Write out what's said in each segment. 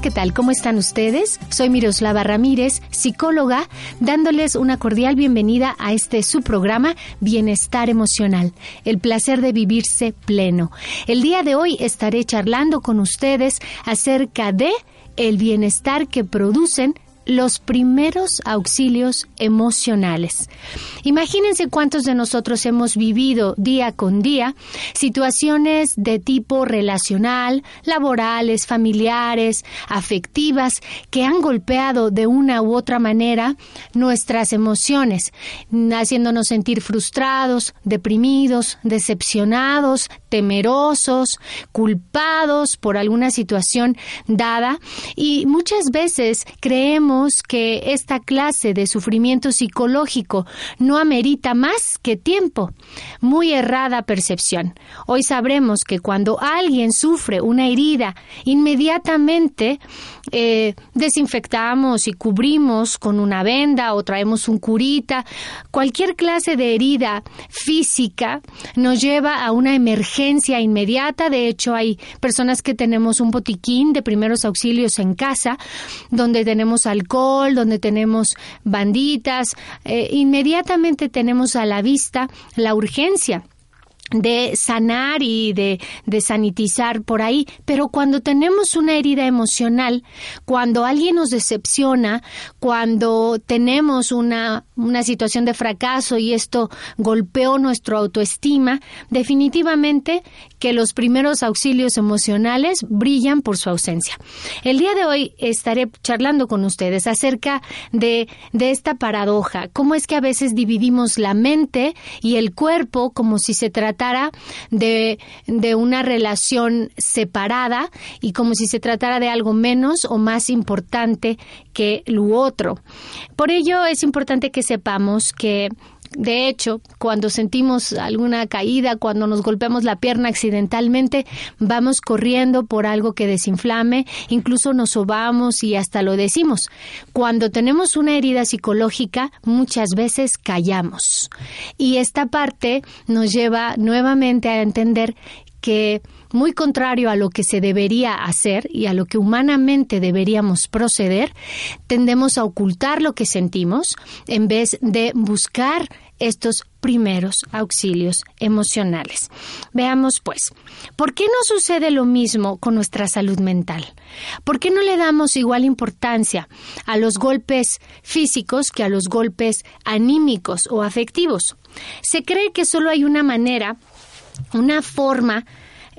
¿Qué tal? ¿Cómo están ustedes? Soy Miroslava Ramírez, psicóloga, dándoles una cordial bienvenida a este su programa Bienestar Emocional, el placer de vivirse pleno. El día de hoy estaré charlando con ustedes acerca de el bienestar que producen los primeros auxilios emocionales. Imagínense cuántos de nosotros hemos vivido día con día situaciones de tipo relacional, laborales, familiares, afectivas, que han golpeado de una u otra manera nuestras emociones, haciéndonos sentir frustrados, deprimidos, decepcionados, temerosos, culpados por alguna situación dada y muchas veces creemos que esta clase de sufrimiento psicológico no amerita más que tiempo. Muy errada percepción. Hoy sabremos que cuando alguien sufre una herida, inmediatamente eh, desinfectamos y cubrimos con una venda o traemos un curita. Cualquier clase de herida física nos lleva a una emergencia inmediata. De hecho, hay personas que tenemos un botiquín de primeros auxilios en casa, donde tenemos alcohol, donde tenemos banditas. Eh, inmediatamente tenemos a la vista la urgencia de sanar y de, de, sanitizar por ahí, pero cuando tenemos una herida emocional, cuando alguien nos decepciona, cuando tenemos una, una situación de fracaso y esto golpeó nuestra autoestima, definitivamente que los primeros auxilios emocionales brillan por su ausencia. El día de hoy estaré charlando con ustedes acerca de, de esta paradoja, cómo es que a veces dividimos la mente y el cuerpo como si se tratara de, de una relación separada y como si se tratara de algo menos o más importante que lo otro. Por ello es importante que sepamos que de hecho, cuando sentimos alguna caída, cuando nos golpeamos la pierna accidentalmente, vamos corriendo por algo que desinflame, incluso nos sobamos y hasta lo decimos. Cuando tenemos una herida psicológica, muchas veces callamos. Y esta parte nos lleva nuevamente a entender que muy contrario a lo que se debería hacer y a lo que humanamente deberíamos proceder, tendemos a ocultar lo que sentimos en vez de buscar estos primeros auxilios emocionales. Veamos pues, ¿por qué no sucede lo mismo con nuestra salud mental? ¿Por qué no le damos igual importancia a los golpes físicos que a los golpes anímicos o afectivos? Se cree que solo hay una manera, una forma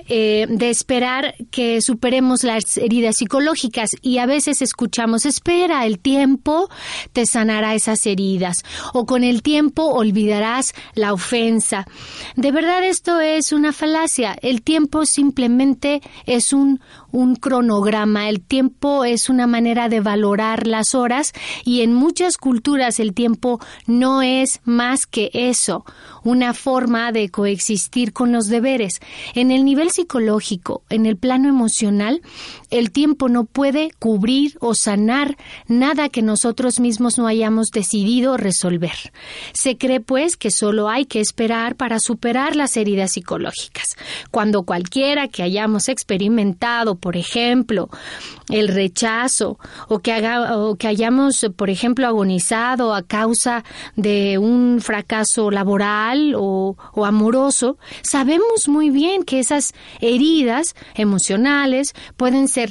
eh, de esperar que superemos las heridas psicológicas y a veces escuchamos, espera, el tiempo te sanará esas heridas o con el tiempo olvidarás la ofensa. De verdad esto es una falacia. El tiempo simplemente es un, un cronograma. El tiempo es una manera de valorar las horas y en muchas culturas el tiempo no es más que eso, una forma de coexistir con los deberes. En el nivel psicológico, en el plano emocional, el tiempo no puede cubrir o sanar nada que nosotros mismos no hayamos decidido resolver. Se cree pues que solo hay que esperar para superar las heridas psicológicas. Cuando cualquiera que hayamos experimentado por ejemplo, el rechazo o que, haga, o que hayamos, por ejemplo, agonizado a causa de un fracaso laboral o, o amoroso, sabemos muy bien que esas heridas emocionales pueden ser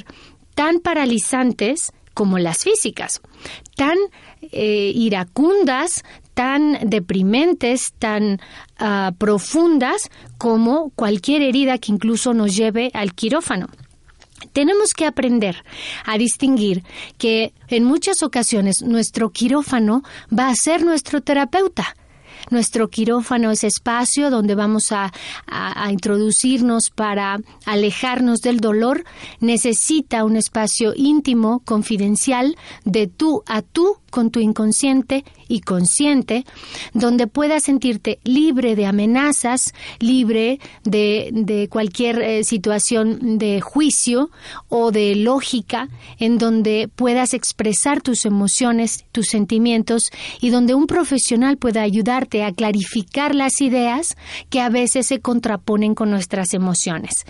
tan paralizantes como las físicas, tan eh, iracundas, tan deprimentes, tan uh, profundas como cualquier herida que incluso nos lleve al quirófano. Tenemos que aprender a distinguir que en muchas ocasiones nuestro quirófano va a ser nuestro terapeuta. Nuestro quirófano es espacio donde vamos a, introducirnos para alejarnos del dolor. Necesita un espacio íntimo, confidencial, de tú a tú con tu inconsciente y consciente, donde puedas sentirte libre de amenazas, libre de, cualquier eh, situación de juicio o de lógica, en donde puedas expresar tus emociones, tus sentimientos y donde un profesional pueda ayudarte a clarificar las ideas que a veces se contraponen con nuestras emociones.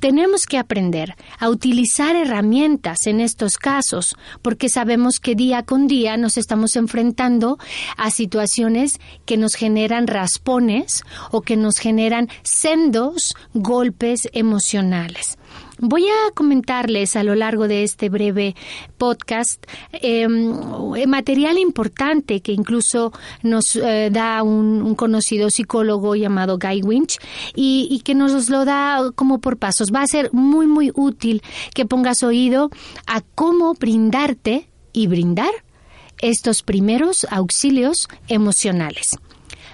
Tenemos que aprender a utilizar herramientas en estos casos, porque sabemos que día con día nos estamos enfrentando a situaciones que nos generan raspones o que nos generan sendos golpes emocionales. Voy a comentarles a lo largo de este breve podcast em, material importante que incluso nos eh, da un, conocido psicólogo llamado Guy Winch y, que nos lo da como por pasos. Va a ser muy, muy útil que pongas oído a cómo brindarte y brindar estos primeros auxilios emocionales.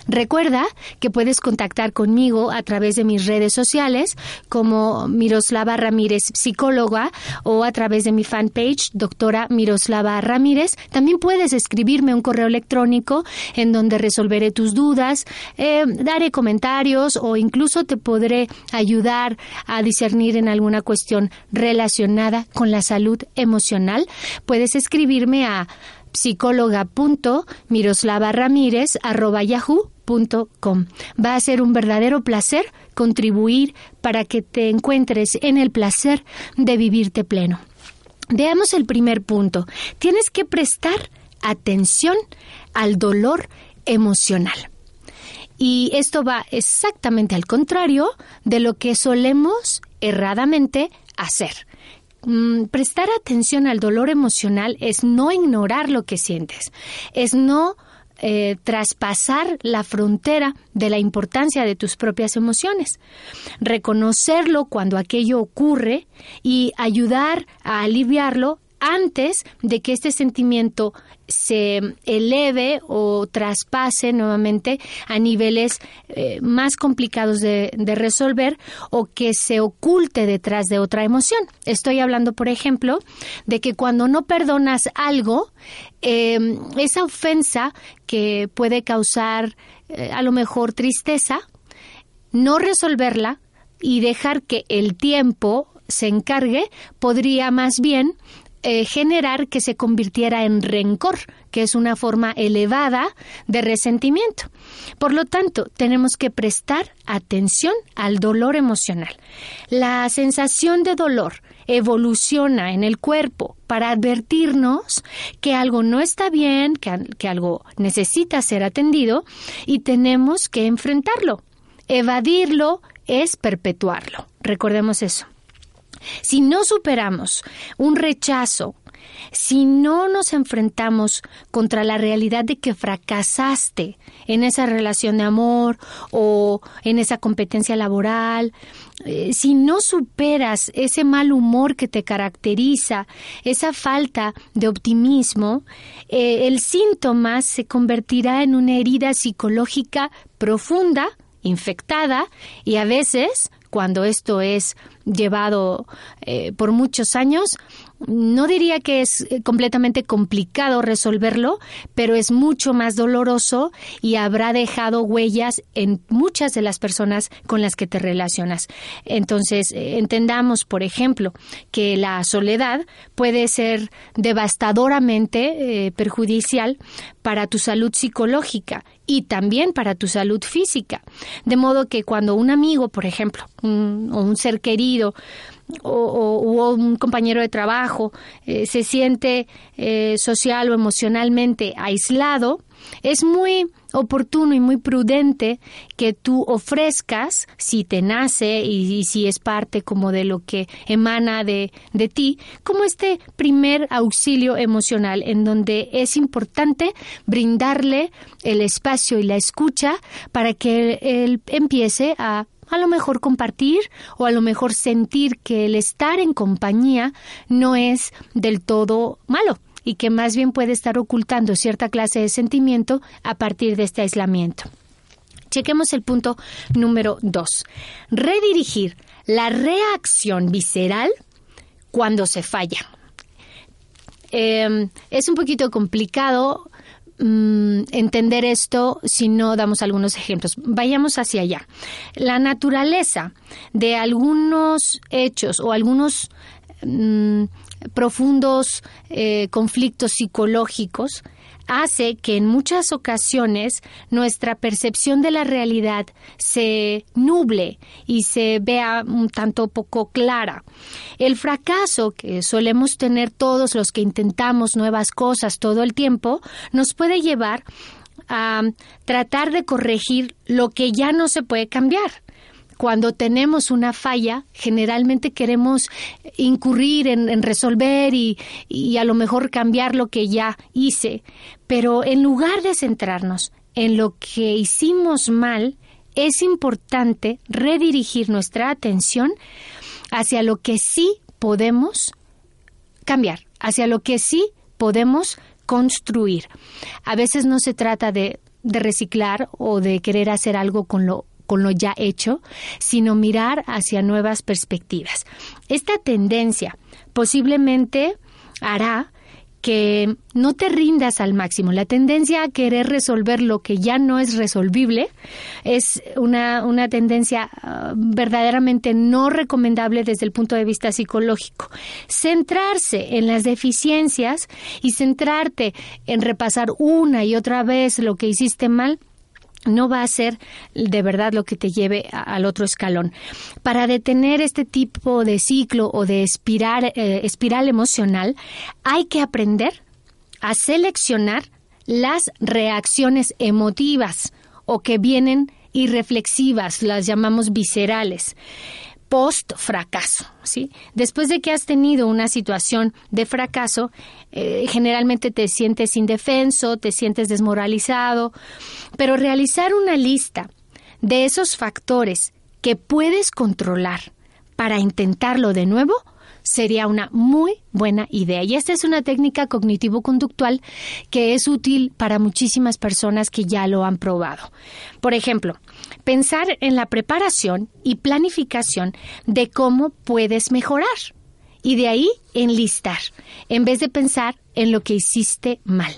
Recuerda que puedes contactar conmigo a través de mis redes sociales como Miroslava Ramírez Psicóloga o a través de mi fanpage doctora Miroslava Ramírez. También puedes escribirme un correo electrónico en donde resolveré tus dudas, eh, daré comentarios o incluso te podré ayudar a discernir en alguna cuestión relacionada con la salud emocional. Puedes escribirme a psicóloga.miroslavaramírez.yahoo Va a ser un verdadero placer contribuir para que te encuentres en el placer de vivirte pleno. Veamos el primer punto. Tienes que prestar atención al dolor emocional. Y esto va exactamente al contrario de lo que solemos erradamente hacer. Mm, prestar atención al dolor emocional es no ignorar lo que sientes, es no eh, traspasar la frontera de la importancia de tus propias emociones, reconocerlo cuando aquello ocurre y ayudar a aliviarlo antes de que este sentimiento se eleve o traspase nuevamente a niveles eh, más complicados de, resolver o que se oculte detrás de otra emoción. Estoy hablando, por ejemplo, de que cuando no perdonas algo, em, esa ofensa que puede causar eh, a lo mejor tristeza, no resolverla y dejar que el tiempo se encargue, podría más bien eh, generar que se convirtiera en rencor, que es una forma elevada de resentimiento. Por lo tanto, tenemos que prestar atención al dolor emocional. La sensación de dolor evoluciona en el cuerpo para advertirnos que algo no está bien, que, que algo necesita ser atendido y tenemos que enfrentarlo. Evadirlo es perpetuarlo. Recordemos eso. Si no superamos un rechazo, si no nos enfrentamos contra la realidad de que fracasaste en esa relación de amor o en esa competencia laboral, eh, si no superas ese mal humor que te caracteriza, esa falta de optimismo, eh, el síntoma se convertirá en una herida psicológica profunda, infectada y a veces cuando esto es llevado eh, por muchos años, no diría que es eh, completamente complicado resolverlo, pero es mucho más doloroso y habrá dejado huellas en muchas de las personas con las que te relacionas. Entonces, eh, entendamos, por ejemplo, que la soledad puede ser devastadoramente perjudicial para tu salud psicológica y también para tu salud física. De modo que cuando un amigo, por ejemplo, o un ser querido, o, un compañero de trabajo eh, se siente eh, social o emocionalmente aislado, es muy oportuno y muy prudente que tú ofrezcas, si te nace y, si es parte como de lo que emana de, de, ti, como este primer auxilio emocional en donde es importante brindarle el espacio y la escucha para que él empiece a a lo mejor compartir o a lo mejor sentir que el estar en compañía no es del todo malo y que más bien puede estar ocultando cierta clase de sentimiento a partir de este aislamiento. Chequemos el punto número dos. Redirigir la reacción visceral cuando se falla. Em, es un poquito complicado mm, entender esto si no damos algunos ejemplos. Vayamos hacia allá. La naturaleza de algunos hechos o algunos mm, profundos eh, conflictos psicológicos hace que en muchas ocasiones nuestra percepción de la realidad se nuble y se vea un tanto poco clara. El fracaso que solemos tener todos los que intentamos nuevas cosas todo el tiempo nos puede llevar a tratar de corregir lo que ya no se puede cambiar cuando tenemos una falla, generalmente queremos incurrir en, resolver y, y, a lo mejor cambiar lo que ya hice. Pero en lugar de centrarnos en lo que hicimos mal, es importante redirigir nuestra atención hacia lo que sí podemos cambiar, hacia lo que sí podemos construir. A veces no se trata de, de reciclar o de querer hacer algo con lo con lo ya hecho, sino mirar hacia nuevas perspectivas. Esta tendencia posiblemente hará que no te rindas al máximo. La tendencia a querer resolver lo que ya no es resolvible es una, una tendencia ah, verdaderamente no recomendable desde el punto de vista psicológico. Centrarse en las deficiencias y centrarte en repasar una y otra vez lo que hiciste mal no va a ser de verdad lo que te lleve al otro escalón. Para detener este tipo de ciclo o de espiral, eh, espiral emocional, hay que aprender a seleccionar las reacciones emotivas o que vienen irreflexivas, las llamamos viscerales post fracaso, ¿sí? Después de que has tenido una situación de fracaso, eh, generalmente te sientes indefenso, te sientes desmoralizado, pero realizar una lista de esos factores que puedes controlar para intentarlo de nuevo sería una muy buena idea. Y esta es una técnica cognitivo-conductual que es útil para muchísimas personas que ya lo han probado. Por ejemplo, pensar en la preparación y planificación de cómo puedes mejorar. Y de ahí enlistar, en vez de pensar en lo que hiciste mal.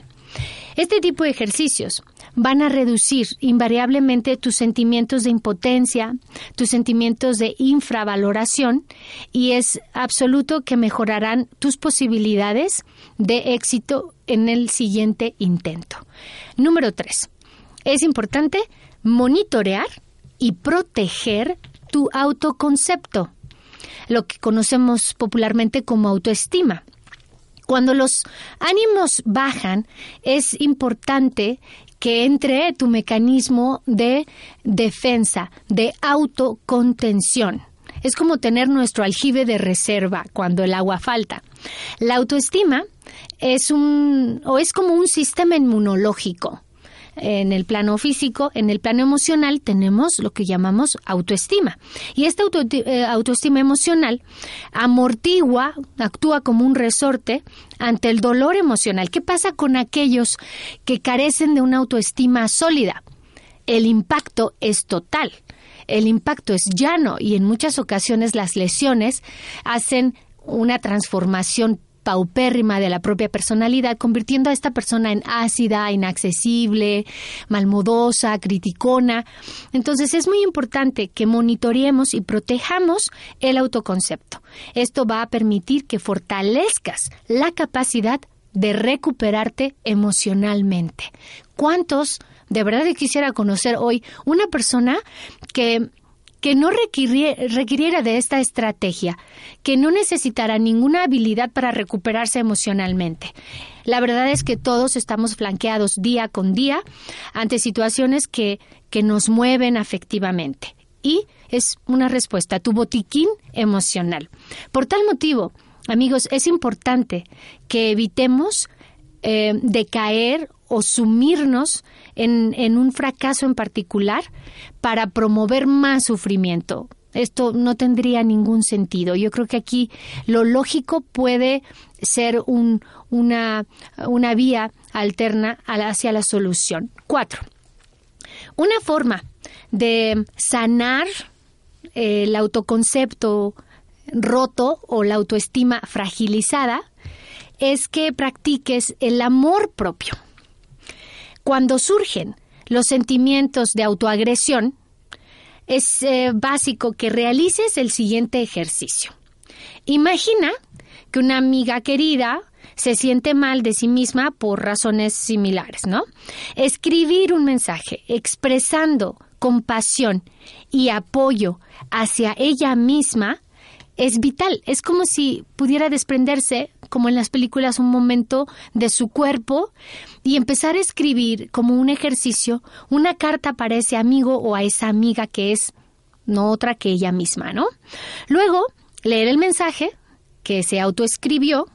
Este tipo de ejercicios van a reducir invariablemente tus sentimientos de impotencia, tus sentimientos de infravaloración y es absoluto que mejorarán tus posibilidades de éxito en el siguiente intento. Número 3. Es importante monitorear y proteger tu autoconcepto, lo que conocemos popularmente como autoestima. Cuando los ánimos bajan, es importante que entre tu mecanismo de defensa, de autocontención. Es como tener nuestro aljibe de reserva cuando el agua falta. La autoestima es un o es como un sistema inmunológico en el plano físico, en el plano emocional tenemos lo que llamamos autoestima. Y esta eh, autoestima emocional amortigua, actúa como un resorte ante el dolor emocional. ¿Qué pasa con aquellos que carecen de una autoestima sólida? El impacto es total. El impacto es llano y en muchas ocasiones las lesiones hacen una transformación paupérrima de la propia personalidad, convirtiendo a esta persona en ácida, inaccesible, malmodosa, criticona. Entonces es muy importante que monitoreemos y protejamos el autoconcepto. Esto va a permitir que fortalezcas la capacidad de recuperarte emocionalmente. ¿Cuántos de verdad quisiera conocer hoy una persona que que no requiriera de esta estrategia, que no necesitara ninguna habilidad para recuperarse emocionalmente. La verdad es que todos estamos flanqueados día con día ante situaciones que, que nos mueven afectivamente. Y es una respuesta tu botiquín emocional. Por tal motivo, amigos, es importante que evitemos eh, decaer o sumirnos en, un fracaso en particular para promover más sufrimiento. Esto no tendría ningún sentido. Yo creo que aquí lo lógico puede ser un, una, una vía alterna hacia la solución. Cuatro. Una forma de sanar el autoconcepto roto o la autoestima fragilizada es que practiques el amor propio. Cuando surgen los sentimientos de autoagresión, es eh, básico que realices el siguiente ejercicio. Imagina que una amiga querida se siente mal de sí misma por razones similares, ¿no? Escribir un mensaje expresando compasión y apoyo hacia ella misma es vital. Es como si pudiera desprenderse, como en las películas, un momento de su cuerpo y empezar a escribir como un ejercicio una carta para ese amigo o a esa amiga que es no otra que ella misma, ¿no? Luego, leer el mensaje que se autoescribió.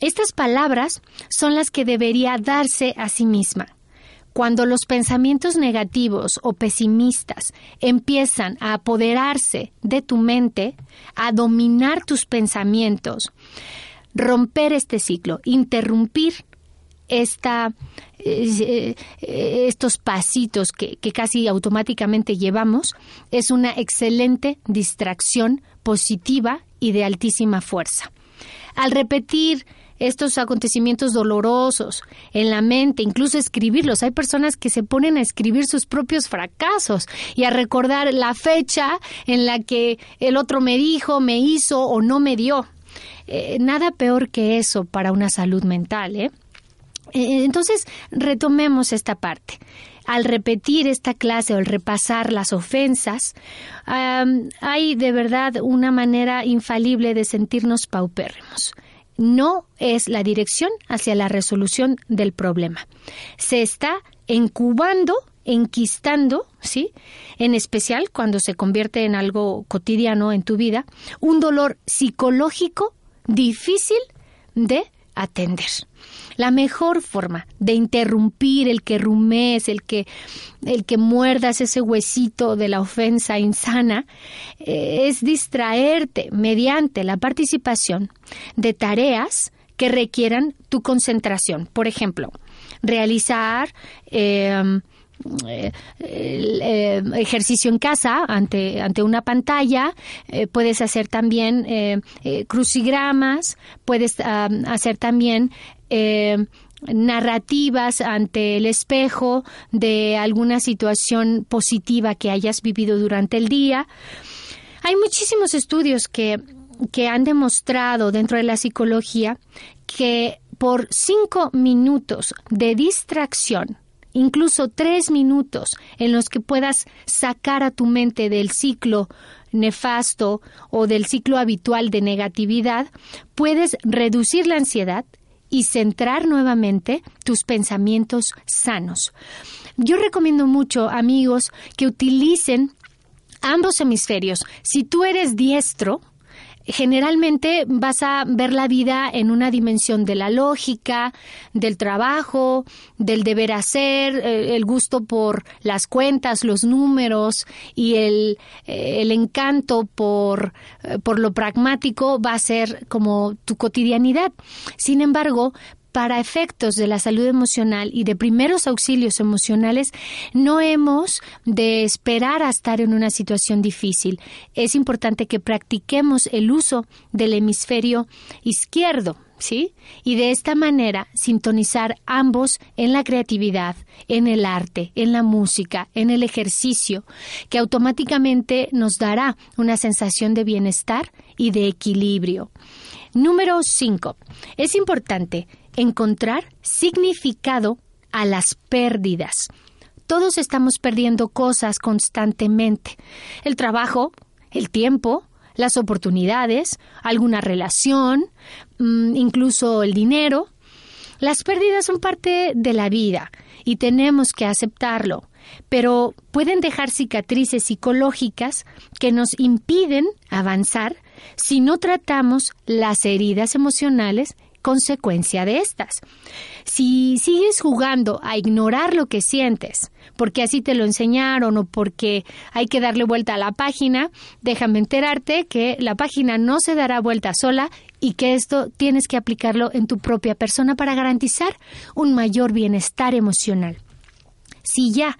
Estas palabras son las que debería darse a sí misma. Cuando los pensamientos negativos o pesimistas empiezan a apoderarse de tu mente, a dominar tus pensamientos, romper este ciclo, interrumpir esta, eh, estos pasitos que, que casi automáticamente llevamos, es una excelente distracción positiva y de altísima fuerza. Al repetir estos acontecimientos dolorosos en la mente, incluso escribirlos. Hay personas que se ponen a escribir sus propios fracasos y a recordar la fecha en la que el otro me dijo, me hizo o no me dio. Eh, nada peor que eso para una salud mental. ¿eh? Eh, entonces, retomemos esta parte. Al repetir esta clase o al repasar las ofensas, hay de verdad una manera infalible de sentirnos paupérrimos no es la dirección hacia la resolución del problema. Se está incubando, enquistando, ¿sí? En especial cuando se convierte en algo cotidiano en tu vida, un dolor psicológico difícil de atender. La mejor forma de interrumpir el que rumes, el que, el que muerdas ese huesito de la ofensa insana, eh, es distraerte mediante la participación de tareas que requieran tu concentración. Por ejemplo, realizar em, eh, ejercicio en casa ante, ante una pantalla, eh, puedes hacer también crucigramas, puedes hacer también eh, narrativas ante el espejo de alguna situación positiva que hayas vivido durante el día. Hay muchísimos estudios que, que han demostrado dentro de la psicología que por cinco minutos de distracción, incluso tres minutos en los que puedas sacar a tu mente del ciclo nefasto o del ciclo habitual de negatividad, puedes reducir la ansiedad, y centrar nuevamente tus pensamientos sanos. Yo recomiendo mucho, amigos, que utilicen ambos hemisferios. Si tú eres diestro, generalmente vas a ver la vida en una dimensión de la lógica, del trabajo, del deber hacer, eh, el gusto por las cuentas, los números y el, eh, encanto por, eh, por lo pragmático va a ser como tu cotidianidad. Sin embargo, para efectos de la salud emocional y de primeros auxilios emocionales, no hemos de esperar a estar en una situación difícil. Es importante que practiquemos el uso del hemisferio izquierdo, ¿sí? Y de esta manera sintonizar ambos en la creatividad, en el arte, en la música, en el ejercicio, que automáticamente nos dará una sensación de bienestar y de equilibrio. Número 5. Es importante encontrar significado a las pérdidas. Todos estamos perdiendo cosas constantemente. El trabajo, el tiempo, las oportunidades, alguna relación, mm, incluso el dinero. Las pérdidas son parte de la vida y tenemos que aceptarlo, pero pueden dejar cicatrices psicológicas que nos impiden avanzar si no tratamos las heridas emocionales consecuencia de estas. Si sigues jugando a ignorar lo que sientes, porque así te lo enseñaron o porque hay que darle vuelta a la página, déjame enterarte que la página no se dará vuelta sola y que esto tienes que aplicarlo en tu propia persona para garantizar un mayor bienestar emocional. Si ya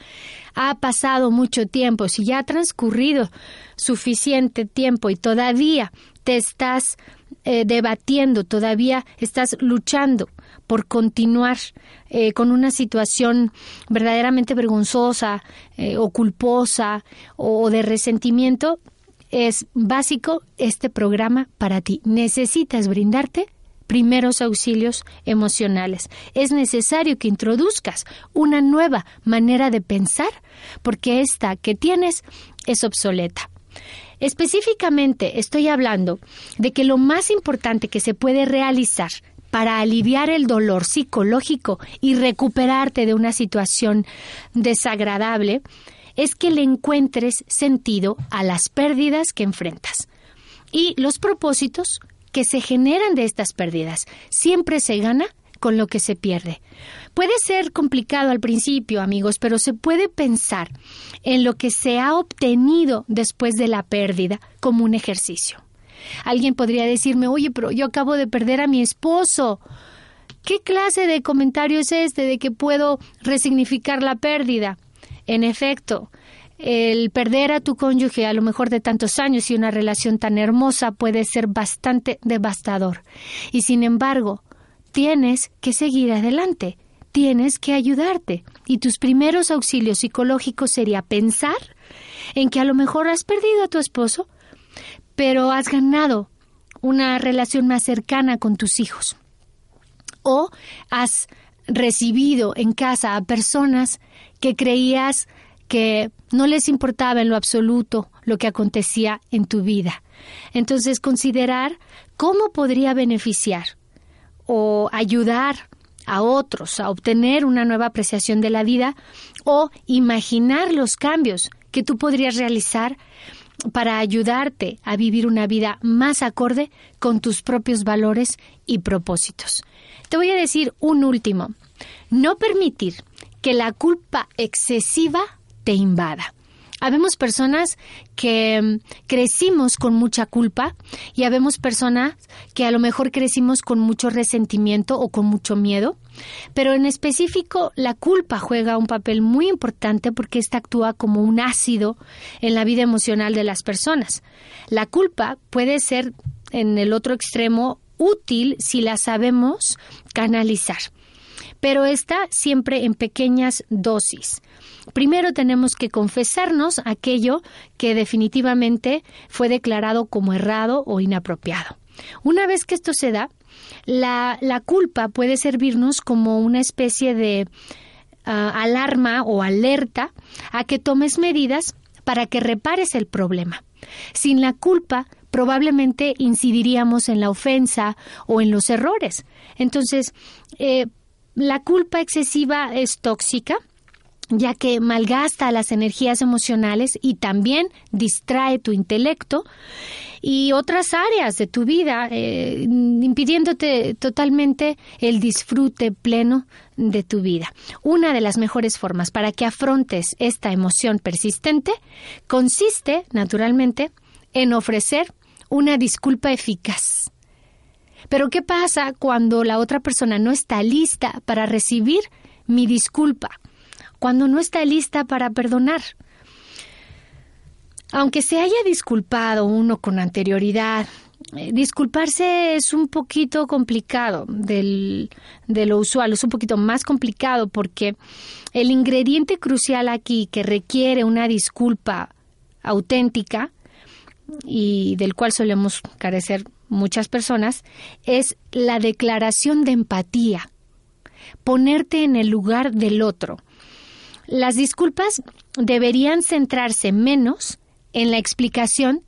ha pasado mucho tiempo, si ya ha transcurrido suficiente tiempo y todavía te estás eh, debatiendo, todavía estás luchando por continuar eh, con una situación verdaderamente vergonzosa eh, o culposa o de resentimiento, es básico este programa para ti. Necesitas brindarte primeros auxilios emocionales. Es necesario que introduzcas una nueva manera de pensar porque esta que tienes es obsoleta. Específicamente estoy hablando de que lo más importante que se puede realizar para aliviar el dolor psicológico y recuperarte de una situación desagradable es que le encuentres sentido a las pérdidas que enfrentas y los propósitos que se generan de estas pérdidas. Siempre se gana con lo que se pierde. Puede ser complicado al principio, amigos, pero se puede pensar en lo que se ha obtenido después de la pérdida como un ejercicio. Alguien podría decirme, oye, pero yo acabo de perder a mi esposo. ¿Qué clase de comentario es este de que puedo resignificar la pérdida? En efecto, el perder a tu cónyuge a lo mejor de tantos años y una relación tan hermosa puede ser bastante devastador. Y sin embargo, tienes que seguir adelante, tienes que ayudarte. Y tus primeros auxilios psicológicos sería pensar en que a lo mejor has perdido a tu esposo, pero has ganado una relación más cercana con tus hijos. O has recibido en casa a personas que creías que no les importaba en lo absoluto lo que acontecía en tu vida. Entonces, considerar cómo podría beneficiar o ayudar a otros a obtener una nueva apreciación de la vida o imaginar los cambios que tú podrías realizar para ayudarte a vivir una vida más acorde con tus propios valores y propósitos. Te voy a decir un último. No permitir que la culpa excesiva te invada. Habemos personas que mm, crecimos con mucha culpa y habemos personas que a lo mejor crecimos con mucho resentimiento o con mucho miedo, pero en específico la culpa juega un papel muy importante porque ésta actúa como un ácido en la vida emocional de las personas. La culpa puede ser en el otro extremo útil si la sabemos canalizar, pero está siempre en pequeñas dosis. Primero tenemos que confesarnos aquello que definitivamente fue declarado como errado o inapropiado. Una vez que esto se da, la, culpa puede servirnos como una especie de ah, alarma o alerta a que tomes medidas para que repares el problema. Sin la culpa, probablemente incidiríamos en la ofensa o en los errores. Entonces, eh, la culpa excesiva es tóxica ya que malgasta las energías emocionales y también distrae tu intelecto y otras áreas de tu vida, eh, impidiéndote totalmente el disfrute pleno de tu vida. Una de las mejores formas para que afrontes esta emoción persistente consiste, naturalmente, en ofrecer una disculpa eficaz. Pero ¿qué pasa cuando la otra persona no está lista para recibir mi disculpa? cuando no está lista para perdonar. Aunque se haya disculpado uno con anterioridad, eh, disculparse es un poquito complicado del, de lo usual, es un poquito más complicado porque el ingrediente crucial aquí que requiere una disculpa auténtica y del cual solemos carecer muchas personas es la declaración de empatía, ponerte en el lugar del otro. Las disculpas deberían centrarse menos en la explicación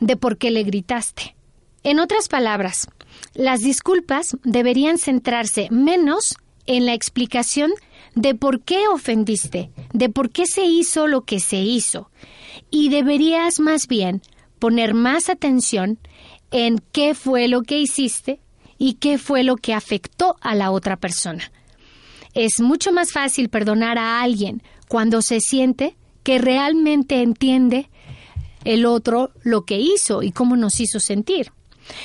de por qué le gritaste. En otras palabras, las disculpas deberían centrarse menos en la explicación de por qué ofendiste, de por qué se hizo lo que se hizo, y deberías más bien poner más atención en qué fue lo que hiciste y qué fue lo que afectó a la otra persona. Es mucho más fácil perdonar a alguien cuando se siente que realmente entiende el otro lo que hizo y cómo nos hizo sentir.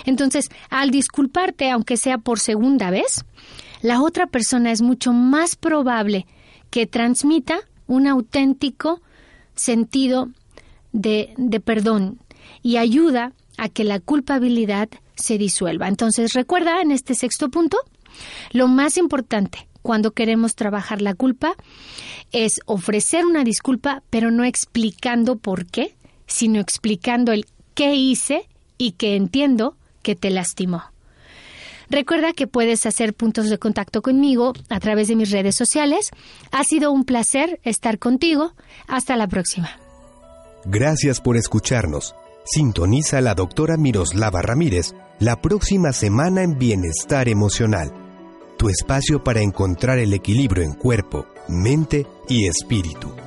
Entonces, al disculparte, aunque sea por segunda vez, la otra persona es mucho más probable que transmita un auténtico sentido de, de perdón y ayuda a que la culpabilidad se disuelva. Entonces recuerda en este sexto punto, lo más importante cuando queremos trabajar la culpa es ofrecer una disculpa, pero no explicando por qué, sino explicando el qué hice y que entiendo que te lastimó. Recuerda que puedes hacer puntos de contacto conmigo a través de mis redes sociales. Ha sido un placer estar contigo. Hasta la próxima. Gracias por escucharnos. Sintoniza a la doctora Miroslava Ramírez la próxima semana en Bienestar Emocional, tu espacio para encontrar el equilibrio en cuerpo, mente y espíritu.